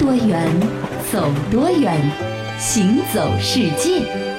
多远，走多远，行走世界。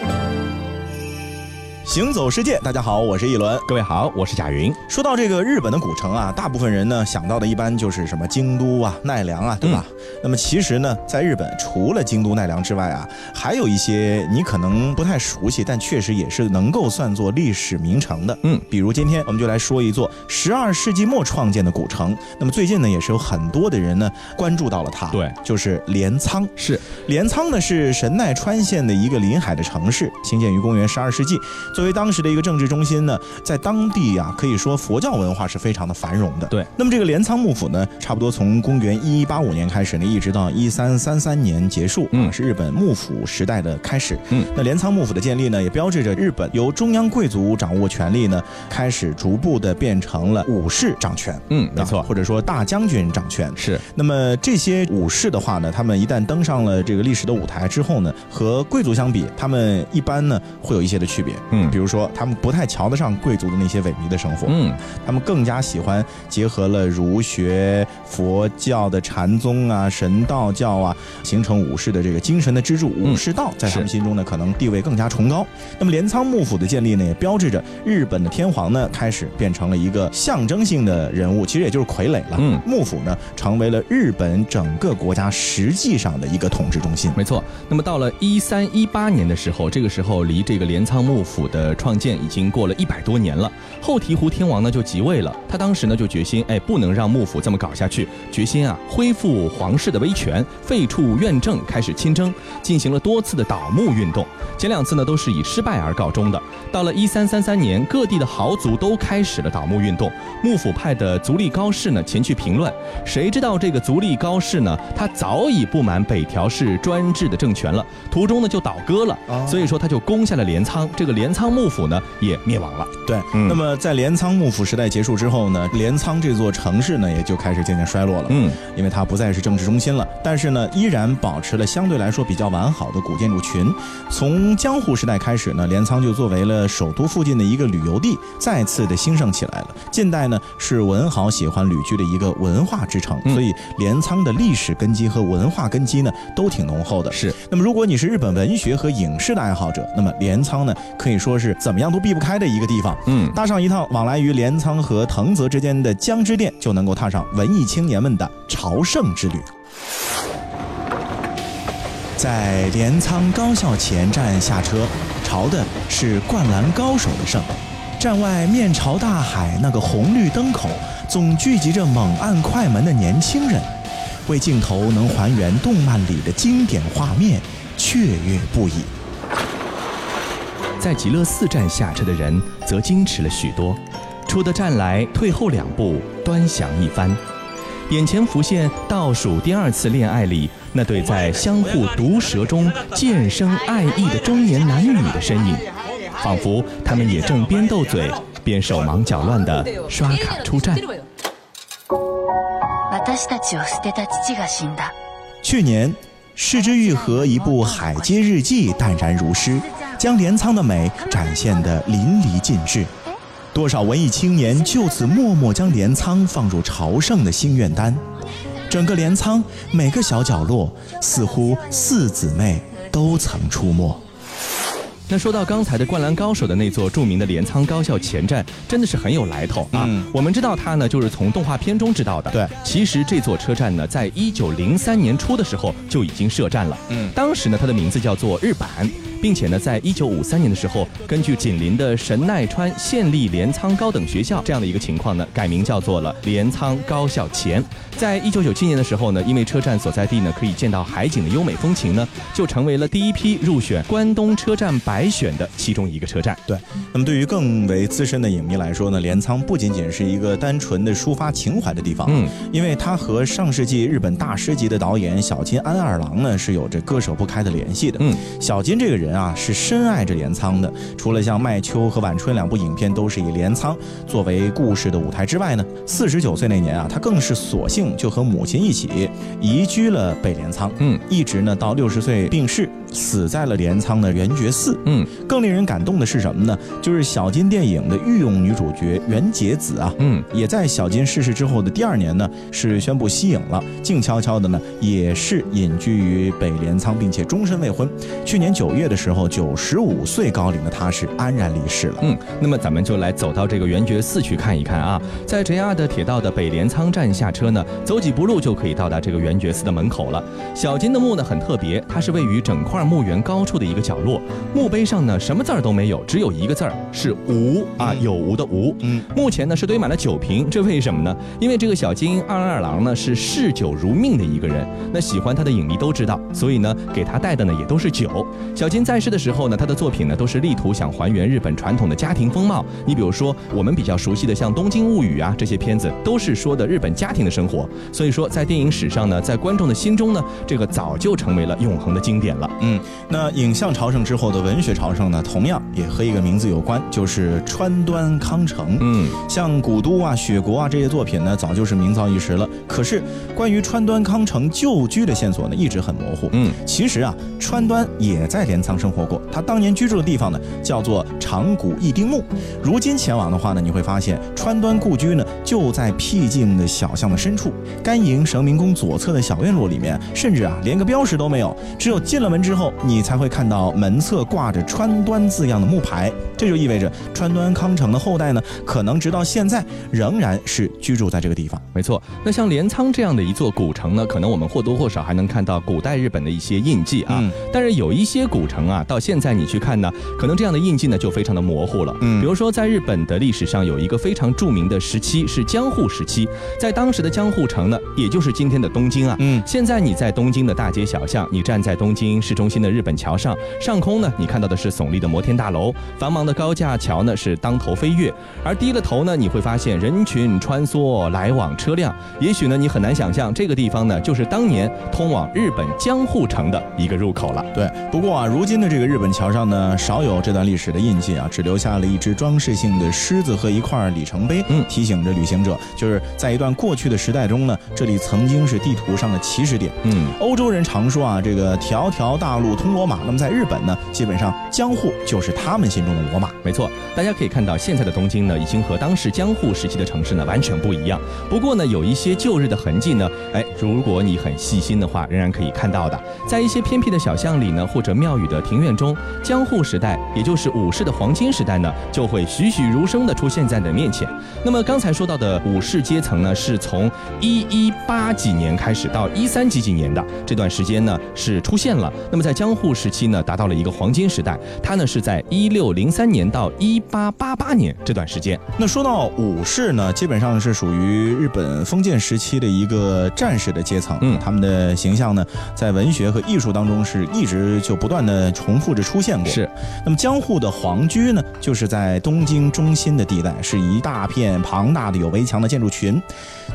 行走世界，大家好，我是一轮。各位好，我是贾云。说到这个日本的古城啊，大部分人呢想到的一般就是什么京都啊、奈良啊，对吧？那么其实呢，在日本除了京都、奈良之外啊，还有一些你可能不太熟悉，但确实也是能够算作历史名城的。嗯，比如今天我们就来说一座十二世纪末创建的古城。那么最近呢，也是有很多的人呢关注到了它。对，就是镰仓。是镰仓呢，是神奈川县的一个临海的城市，兴建于公元十二世纪。作为当时的一个政治中心呢，在当地啊，可以说佛教文化是非常的繁荣的。对，那么这个镰仓幕府呢，差不多从公元一一八五年开始呢，一直到一三三三年结束，嗯，是日本幕府时代的开始。嗯，那镰仓幕府的建立呢，也标志着日本由中央贵族掌握权力呢，开始逐步的变成了武士掌权。嗯，没错，或者说大将军掌权。是。那么这些武士的话呢，他们一旦登上了这个历史的舞台之后呢，和贵族相比，他们一般呢会有一些的区别。嗯，比如说。他们不太瞧得上贵族的那些萎靡的生活，嗯，他们更加喜欢结合了儒学、佛教的禅宗啊、神道教啊，形成武士的这个精神的支柱。武士道在他们心中呢，可能地位更加崇高。那么镰仓幕府的建立呢，也标志着日本的天皇呢，开始变成了一个象征性的人物，其实也就是傀儡了。嗯，幕府呢，成为了日本整个国家实际上的一个统治中心。没错。那么到了一三一八年的时候，这个时候离这个镰仓幕府的创建已经过了一百多年了，后醍醐天王呢就即位了。他当时呢就决心，哎，不能让幕府这么搞下去，决心啊恢复皇室的威权，废黜院政，开始亲征，进行了多次的倒幕运动。前两次呢都是以失败而告终的。到了一三三三年，各地的豪族都开始了倒幕运动，幕府派的足利高氏呢前去平乱。谁知道这个足利高氏呢，他早已不满北条氏专制的政权了，途中呢就倒戈了，所以说他就攻下了镰仓。这个镰仓幕府呢。也灭亡了。对，那么在镰仓幕府时代结束之后呢，镰仓这座城市呢也就开始渐渐衰落了。嗯，因为它不再是政治中心了，但是呢依然保持了相对来说比较完好的古建筑群。从江户时代开始呢，镰仓就作为了首都附近的一个旅游地，再次的兴盛起来了。近代呢是文豪喜欢旅居的一个文化之城，所以镰仓的历史根基和文化根基呢都挺浓厚的。是。那么如果你是日本文学和影视的爱好者，那么镰仓呢可以说是怎么样都避。不开的一个地方，嗯，搭上一趟往来于镰仓和藤泽之间的江之电，就能够踏上文艺青年们的朝圣之旅。在镰仓高校前站下车，朝的是《灌篮高手》的圣。站外面朝大海，那个红绿灯口总聚集着猛按快门的年轻人，为镜头能还原动漫里的经典画面雀跃不已。在极乐寺站下车的人则矜持了许多，出的站来退后两步，端详一番，眼前浮现倒数第二次恋爱里那对在相互毒舌中渐生爱意的中年男女的身影，仿佛他们也正边斗嘴边手忙脚乱地刷卡出站。去年，市之愈合一部《海街日记》淡然如诗。将镰仓的美展现得淋漓尽致，多少文艺青年就此默默将镰仓放入朝圣的心愿单。整个镰仓每个小角落，似乎四姊妹都曾出没。那说到刚才的《灌篮高手》的那座著名的镰仓高校前站，真的是很有来头啊！我们知道它呢，就是从动画片中知道的。对，其实这座车站呢，在一九零三年初的时候就已经设站了。嗯，当时呢，它的名字叫做日版。并且呢，在一九五三年的时候，根据紧邻的神奈川县立镰仓高等学校这样的一个情况呢，改名叫做了镰仓高校前。在一九九七年的时候呢，因为车站所在地呢可以见到海景的优美风情呢，就成为了第一批入选关东车站百选的其中一个车站。对，那么对于更为资深的影迷来说呢，镰仓不仅仅是一个单纯的抒发情怀的地方，嗯，因为它和上世纪日本大师级的导演小津安二郎呢是有着割舍不开的联系的。嗯，小津这个人。啊，是深爱着镰仓的。除了像《麦秋》和《晚春》两部影片都是以镰仓作为故事的舞台之外呢，四十九岁那年啊，他更是索性就和母亲一起移居了北镰仓。嗯，一直呢到六十岁病逝，死在了镰仓的圆觉寺。嗯，更令人感动的是什么呢？就是小金电影的御用女主角袁洁子啊，嗯，也在小金逝世之后的第二年呢，是宣布息影了，静悄悄的呢，也是隐居于北镰仓，并且终身未婚。去年九月的时候，九十五岁高龄的她是安然离世了。嗯，那么咱们就来走到这个圆觉寺去看一看啊，在 JR 的铁道的北镰仓站下车呢，走几步路就可以到达这个圆觉寺的门口了。小金的墓呢很特别，它是位于整块墓园高处的一个角落，墓碑上呢什么字儿都没有，只有一个字儿是无啊，有无的无。嗯，目前呢是堆满了酒瓶，这为什么呢？因为这个小金二二郎呢是嗜酒如命的一个人，那喜欢他的影迷都知道，所以呢给他带的呢也都是酒。小金在世的时候呢，他的作品呢都是力图想还原日本传统的家庭风貌。你比如说我们比较熟悉的像《东京物语》啊这些片子，都是说的日本家庭的生活。所以说在电影史上呢，在观众的心中呢，这个早就成为了永恒的经典了。嗯，那影像朝圣之后的文学朝圣呢，同样也和一个名字有关，就是川端康成。嗯，像《古都》啊、《雪国》啊这些作品呢，早就是名噪一时了。可是关于川端康成旧居的线索呢，一直很模糊。嗯，其实啊，川端也在镰仓生活过，他当年居住的地方呢，叫做长谷一丁目。如今前往的话呢，你会发现川端故居呢，就在僻静的小巷的深处，甘营神明宫左侧的小院落里面，甚至啊，连个标识都没有，只有进了门之后，你才会看到门侧挂着川端字样的木牌。这就意味着川端康成的后代呢，可能直到现在仍然是居住在这个地方。没错，那像镰仓这样的一座古城呢，可能我们或多或少还能看到古代日本的一些印记啊。但是有一些古城啊，到现在你去看呢，可能这样的印记呢就非常的模糊了。嗯，比如说在日本的历史上有一个非常著名的时期是江户时期，在当时的江户城呢，也就是今天的东京啊。嗯，现在你在东京的大街小巷，你站在东京市中心的日本桥上，上空呢，你看到的是耸立的摩天大楼，繁忙的。高架桥呢是当头飞跃，而低了头呢，你会发现人群穿梭，来往车辆。也许呢，你很难想象这个地方呢，就是当年通往日本江户城的一个入口了。对，不过啊，如今的这个日本桥上呢，少有这段历史的印记啊，只留下了一只装饰性的狮子和一块里程碑，嗯，提醒着旅行者，就是在一段过去的时代中呢，这里曾经是地图上的起始点。嗯，欧洲人常说啊，这个条条大路通罗马。那么在日本呢，基本上江户就是他们心中的罗马。没错，大家可以看到，现在的东京呢，已经和当时江户时期的城市呢完全不一样。不过呢，有一些旧日的痕迹呢，哎，如果你很细心的话，仍然可以看到的。在一些偏僻的小巷里呢，或者庙宇的庭院中，江户时代，也就是武士的黄金时代呢，就会栩栩如生的出现在你的面前。那么刚才说到的武士阶层呢，是从一一八几年开始到一三几几年的这段时间呢，是出现了。那么在江户时期呢，达到了一个黄金时代，它呢是在一六零三年到一八八八年这段时间，那说到武士呢，基本上是属于日本封建时期的一个战士的阶层。嗯，他们的形象呢，在文学和艺术当中是一直就不断的重复着出现过。是，那么江户的皇居呢，就是在东京中心的地带，是一大片庞大的有围墙的建筑群。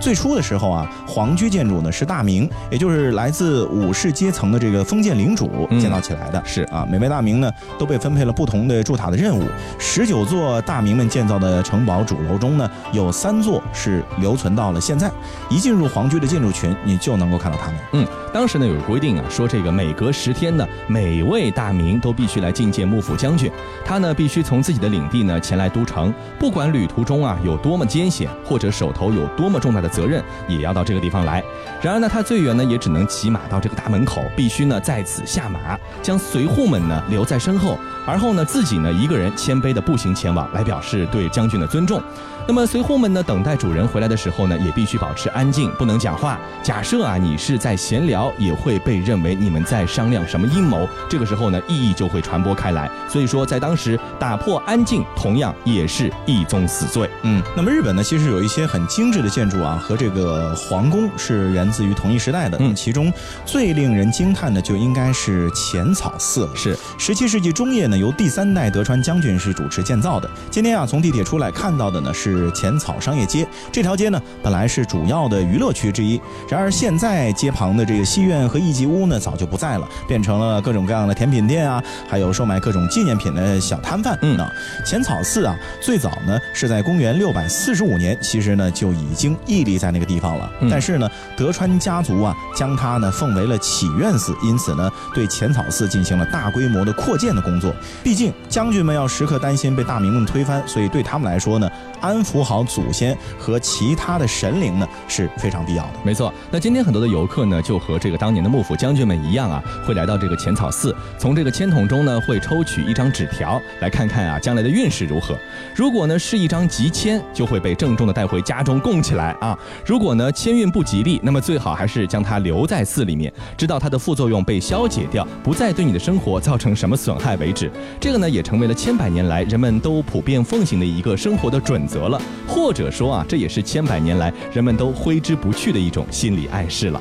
最初的时候啊，皇居建筑呢是大明，也就是来自武士阶层的这个封建领主建造起来的。是啊，每位大明呢都被分配了不同的筑塔的任务。十九座大明们建造的城堡主楼中呢，有三座是留存到了现在。一进入皇居的建筑群，你就能够看到他们。嗯，当时呢有个规定啊，说这个每隔十天呢，每位大明都必须来觐见幕府将军，他呢必须从自己的领地呢前来都城，不管旅途中啊有多么艰险，或者手头有多么重大的责任，也要到这个地方来。然而呢，他最远呢也只能骑马到这个大门口，必须呢在此下马，将随护们呢留在身后，而后呢自己呢一个人谦卑的步行前往，来表示对将军的尊重。那么随后们呢，等待主人回来的时候呢，也必须保持安静，不能讲话。假设啊，你是在闲聊，也会被认为你们在商量什么阴谋。这个时候呢，异议就会传播开来。所以说，在当时打破安静，同样也是一宗死罪。嗯，那么日本呢，其实有一些很精致的建筑啊，和这个皇宫是源自于同一时代的。嗯，其中最令人惊叹的，就应该是浅草寺了。是，十七世纪中叶呢，由第三代德川将军是主持建造的。今天啊，从地铁出来看到的呢是。是浅草商业街。这条街呢，本来是主要的娱乐区之一。然而现在街旁的这个戏院和艺伎屋呢，早就不在了，变成了各种各样的甜品店啊，还有售卖各种纪念品的小摊贩。嗯啊，浅草寺啊，最早呢是在公元六百四十五年，其实呢就已经屹立在那个地方了。但是呢，德川家族啊，将它呢奉为了祈愿寺，因此呢，对浅草寺进行了大规模的扩建的工作。毕竟将军们要时刻担心被大明们推翻，所以对他们来说呢，安抚好祖先和其他的神灵呢是非常必要的。没错，那今天很多的游客呢，就和这个当年的幕府将军们一样啊，会来到这个浅草寺，从这个签筒中呢，会抽取一张纸条，来看看啊将来的运势如何。如果呢是一张吉签，就会被郑重的带回家中供起来啊。如果呢签运不吉利，那么最好还是将它留在寺里面，直到它的副作用被消解掉，不再对你的生活造成什么损害为止。这个呢也成为了千百年来人们都普遍奉行的一个生活的准则了，或者说啊，这也是千百年来人们都挥之不去的一种心理暗示了。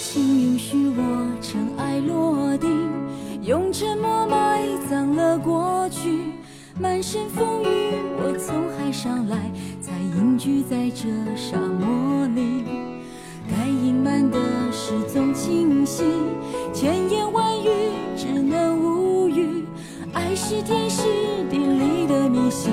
请允许我尘埃落定，用沉默埋葬了过去。满身风雨，我从海上来，才隐居在这沙漠里。该隐瞒的事总清晰，千言万语只能无语。爱是天时地利的迷信，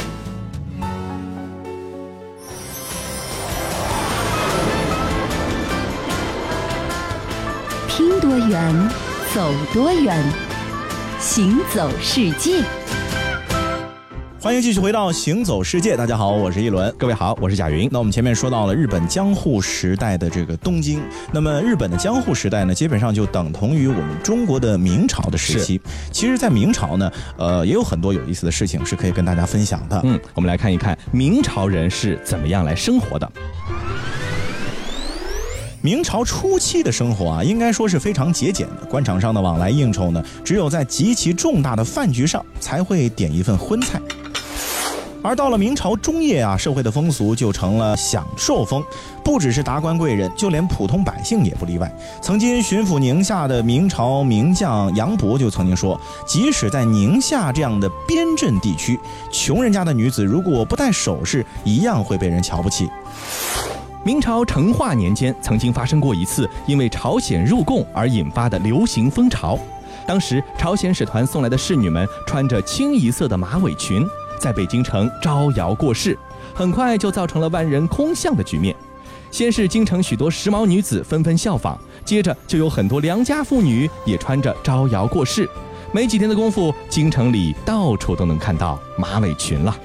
远，走多远。行走世界，欢迎继续回到行走世界。大家好，我是一轮，各位好，我是贾云。那我们前面说到了日本江户时代的这个东京，那么日本的江户时代呢，基本上就等同于我们中国的明朝的时期。其实，在明朝呢，呃，也有很多有意思的事情是可以跟大家分享的。嗯，我们来看一看明朝人是怎么样来生活的。明朝初期的生活啊，应该说是非常节俭的。官场上的往来应酬呢，只有在极其重大的饭局上才会点一份荤菜。而到了明朝中叶啊，社会的风俗就成了享受风，不只是达官贵人，就连普通百姓也不例外。曾经巡抚宁夏的明朝名将杨博就曾经说，即使在宁夏这样的边镇地区，穷人家的女子如果不戴首饰，一样会被人瞧不起。明朝成化年间，曾经发生过一次因为朝鲜入贡而引发的流行风潮。当时，朝鲜使团送来的侍女们穿着清一色的马尾裙，在北京城招摇过市，很快就造成了万人空巷的局面。先是京城许多时髦女子纷纷效仿，接着就有很多良家妇女也穿着招摇过市。没几天的功夫，京城里到处都能看到马尾裙了。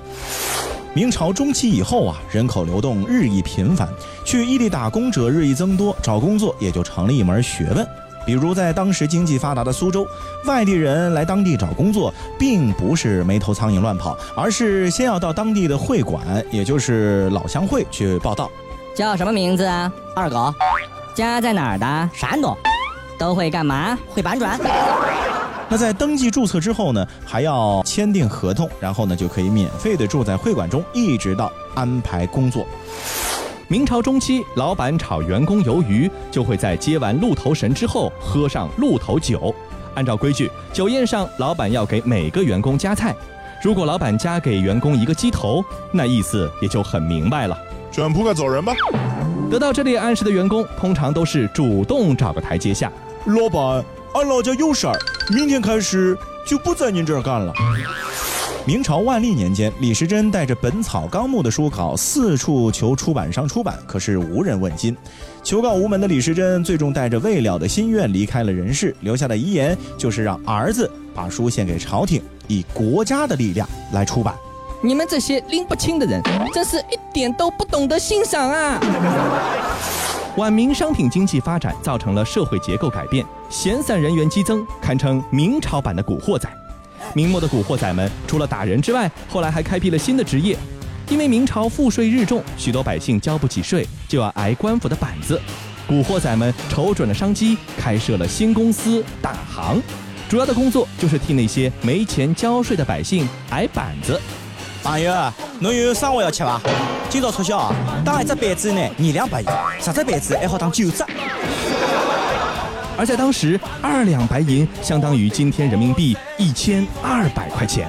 明朝中期以后啊，人口流动日益频繁，去异地打工者日益增多，找工作也就成了一门学问。比如在当时经济发达的苏州，外地人来当地找工作，并不是没头苍蝇乱跑，而是先要到当地的会馆，也就是老乡会去报道。叫什么名字啊？二狗。家在哪儿的？山东。都会干嘛？会搬砖。那在登记注册之后呢，还要签订合同，然后呢就可以免费的住在会馆中，一直到安排工作。明朝中期，老板炒员工鱿鱼，就会在接完鹿头神之后喝上鹿头酒。按照规矩，酒宴上老板要给每个员工夹菜。如果老板夹给员工一个鸡头，那意思也就很明白了，卷铺盖走人吧。得到这类暗示的员工，通常都是主动找个台阶下。老板。俺老家有事儿，明天开始就不在您这儿干了。明朝万历年间，李时珍带着《本草纲目》的书稿四处求出版商出版，可是无人问津。求告无门的李时珍，最终带着未了的心愿离开了人世，留下的遗言就是让儿子把书献给朝廷，以国家的力量来出版。你们这些拎不清的人，真是一点都不懂得欣赏啊！晚明商品经济发展造成了社会结构改变，闲散人员激增，堪称明朝版的古惑仔。明末的古惑仔们除了打人之外，后来还开辟了新的职业。因为明朝赋税日重，许多百姓交不起税，就要挨官府的板子。古惑仔们瞅准了商机，开设了新公司大行，主要的工作就是替那些没钱交税的百姓挨板子。朋友，侬有生活要吃伐？今朝促销啊！打一只板子呢，二两白银；十只板子还好打九只。而在当时，二两白银相当于今天人民币一千二百块钱。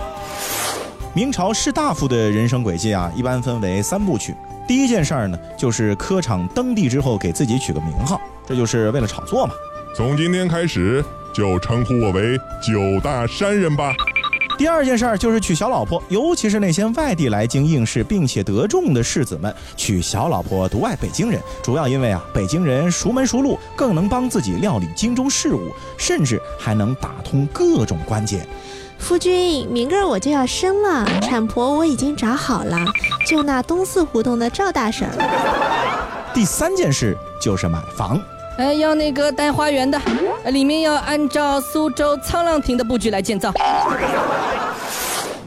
明朝士大夫的人生轨迹啊，一般分为三部曲。第一件事儿呢，就是科场登第之后给自己取个名号，这就是为了炒作嘛。从今天开始，就称呼我为九大山人吧。第二件事儿就是娶小老婆，尤其是那些外地来京应试并且得中的士子们，娶小老婆独爱北京人，主要因为啊，北京人熟门熟路，更能帮自己料理京中事务，甚至还能打通各种关节。夫君，明个儿我就要生了，产婆我已经找好了，就那东四胡同的赵大婶。第三件事就是买房，哎，要那个带花园的，里面要按照苏州沧浪亭的布局来建造。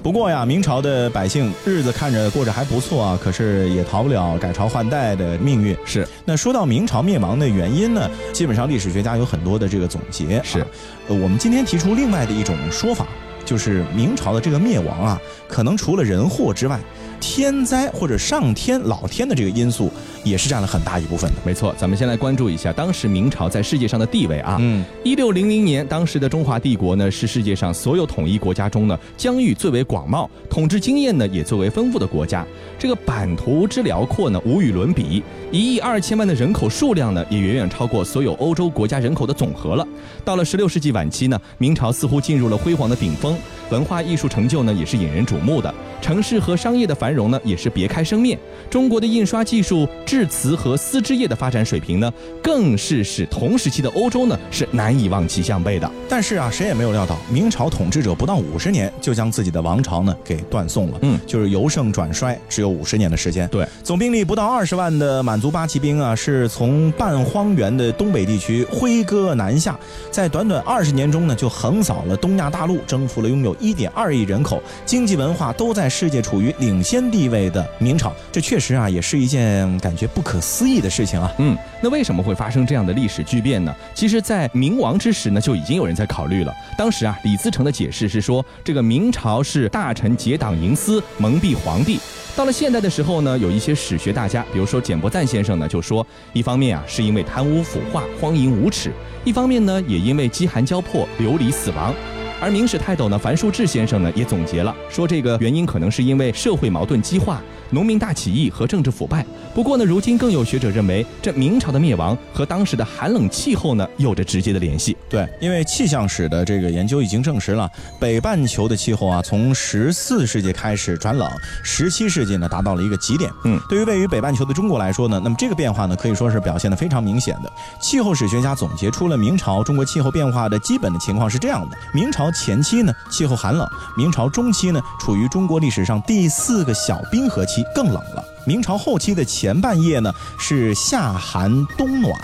不过呀，明朝的百姓日子看着过着还不错啊，可是也逃不了改朝换代的命运。是，那说到明朝灭亡的原因呢，基本上历史学家有很多的这个总结。是，呃，我们今天提出另外的一种说法。就是明朝的这个灭亡啊，可能除了人祸之外，天灾或者上天老天的这个因素也是占了很大一部分的。没错，咱们先来关注一下当时明朝在世界上的地位啊。嗯，一六零零年，当时的中华帝国呢是世界上所有统一国家中呢疆域最为广袤、统治经验呢也最为丰富的国家。这个版图之辽阔呢无与伦比，一亿二千万的人口数量呢也远远超过所有欧洲国家人口的总和了。到了十六世纪晚期呢，明朝似乎进入了辉煌的顶峰。文化艺术成就呢，也是引人瞩目的；城市和商业的繁荣呢，也是别开生面。中国的印刷技术、制瓷和丝织业的发展水平呢，更是使同时期的欧洲呢是难以望其项背的。但是啊，谁也没有料到，明朝统治者不到五十年就将自己的王朝呢给断送了。嗯，就是由盛转衰，只有五十年的时间。对，总兵力不到二十万的满族八旗兵啊，是从半荒原的东北地区挥戈南下，在短短二十年中呢，就横扫了东亚大陆，征服了拥有。一点二亿人口，经济文化都在世界处于领先地位的明朝，这确实啊，也是一件感觉不可思议的事情啊。嗯，那为什么会发生这样的历史巨变呢？其实，在明亡之时呢，就已经有人在考虑了。当时啊，李自成的解释是说，这个明朝是大臣结党营私，蒙蔽皇帝。到了现代的时候呢，有一些史学大家，比如说简伯赞先生呢，就说，一方面啊，是因为贪污腐化、荒淫无耻；一方面呢，也因为饥寒交迫、流离死亡。而明史泰斗呢，樊树志先生呢也总结了，说这个原因可能是因为社会矛盾激化、农民大起义和政治腐败。不过呢，如今更有学者认为，这明朝的灭亡和当时的寒冷气候呢有着直接的联系。对，因为气象史的这个研究已经证实了，北半球的气候啊，从十四世纪开始转冷，十七世纪呢达到了一个极点。嗯，对于位于北半球的中国来说呢，那么这个变化呢可以说是表现的非常明显的。气候史学家总结出了明朝中国气候变化的基本的情况是这样的：明朝。前期呢，气候寒冷；明朝中期呢，处于中国历史上第四个小冰河期，更冷了。明朝后期的前半夜呢，是夏寒冬暖，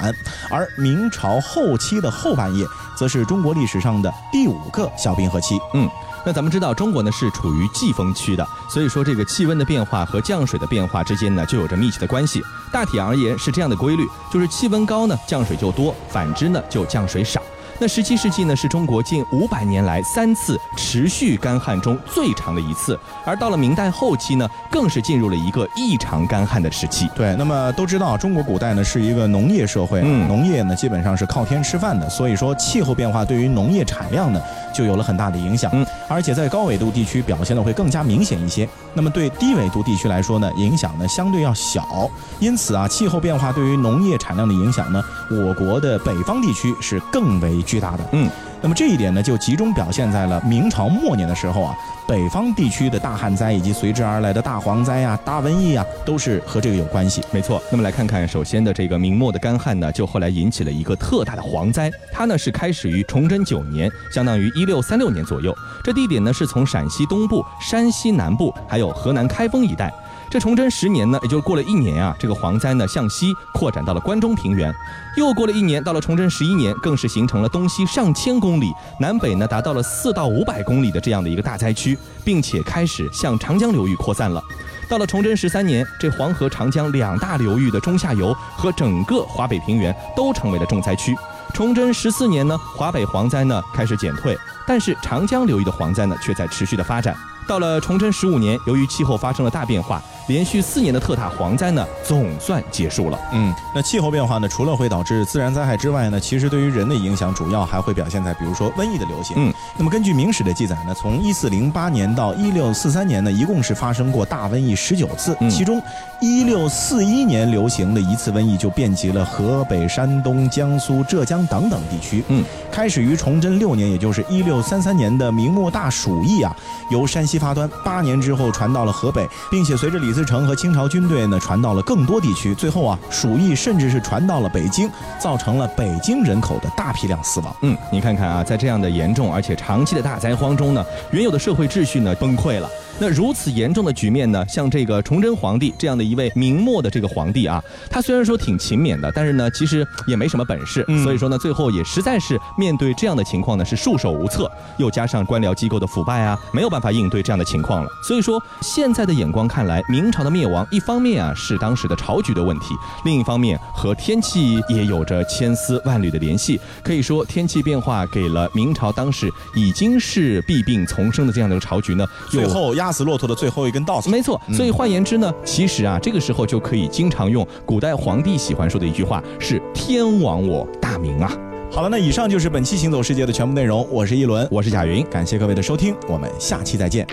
而明朝后期的后半夜，则是中国历史上的第五个小冰河期。嗯，那咱们知道，中国呢是处于季风区的，所以说这个气温的变化和降水的变化之间呢，就有着密切的关系。大体而言是这样的规律，就是气温高呢，降水就多；反之呢，就降水少。那十七世纪呢，是中国近五百年来三次持续干旱中最长的一次，而到了明代后期呢，更是进入了一个异常干旱的时期。对，那么都知道中国古代呢是一个农业社会，嗯，农业呢基本上是靠天吃饭的，所以说气候变化对于农业产量呢就有了很大的影响，嗯，而且在高纬度地区表现的会更加明显一些。那么对低纬度地区来说呢，影响呢相对要小，因此啊，气候变化对于农业产量的影响呢，我国的北方地区是更为巨大的。嗯，那么这一点呢，就集中表现在了明朝末年的时候啊。北方地区的大旱灾以及随之而来的大蝗灾啊、大瘟疫啊，都是和这个有关系。没错。那么来看看，首先的这个明末的干旱呢，就后来引起了一个特大的蝗灾。它呢是开始于崇祯九年，相当于一六三六年左右。这地点呢是从陕西东部、山西南部，还有河南开封一带。这崇祯十年呢，也就过了一年啊，这个蝗灾呢向西扩展到了关中平原。又过了一年，到了崇祯十一年，更是形成了东西上千公里、南北呢达到了四到五百公里的这样的一个大灾区，并且开始向长江流域扩散了。到了崇祯十三年，这黄河、长江两大流域的中下游和整个华北平原都成为了重灾区。崇祯十四年呢，华北蝗灾呢开始减退，但是长江流域的蝗灾呢却在持续的发展。到了崇祯十五年，由于气候发生了大变化，连续四年的特大蝗灾呢，总算结束了。嗯，那气候变化呢，除了会导致自然灾害之外呢，其实对于人的影响，主要还会表现在比如说瘟疫的流行。嗯，那么根据明史的记载呢，从一四零八年到一六四三年呢，一共是发生过大瘟疫十九次，其中一六四一年流行的一次瘟疫就遍及了河北、山东、江苏、浙江等等地区。嗯，开始于崇祯六年，也就是一六三三年的明末大鼠疫啊，由山西。发端八年之后传到了河北，并且随着李自成和清朝军队呢传到了更多地区，最后啊鼠疫甚至是传到了北京，造成了北京人口的大批量死亡。嗯，你看看啊，在这样的严重而且长期的大灾荒中呢，原有的社会秩序呢崩溃了。那如此严重的局面呢？像这个崇祯皇帝这样的一位明末的这个皇帝啊，他虽然说挺勤勉的，但是呢，其实也没什么本事。所以说呢，最后也实在是面对这样的情况呢，是束手无策。又加上官僚机构的腐败啊，没有办法应对这样的情况了。所以说，现在的眼光看来，明朝的灭亡，一方面啊是当时的朝局的问题，另一方面和天气也有着千丝万缕的联系。可以说，天气变化给了明朝当时已经是弊病丛生的这样的一个朝局呢，最后压。压死骆驼的最后一根稻草，没错。所以换言之呢，其实啊，这个时候就可以经常用古代皇帝喜欢说的一句话是“天亡我大明啊”。好了，那以上就是本期行走世界的全部内容。我是一轮，我是贾云，感谢各位的收听，我们下期再见。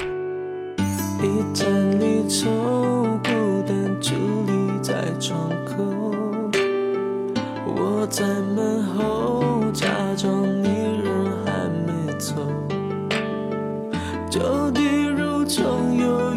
我在门后假装你人还没走。就地总有，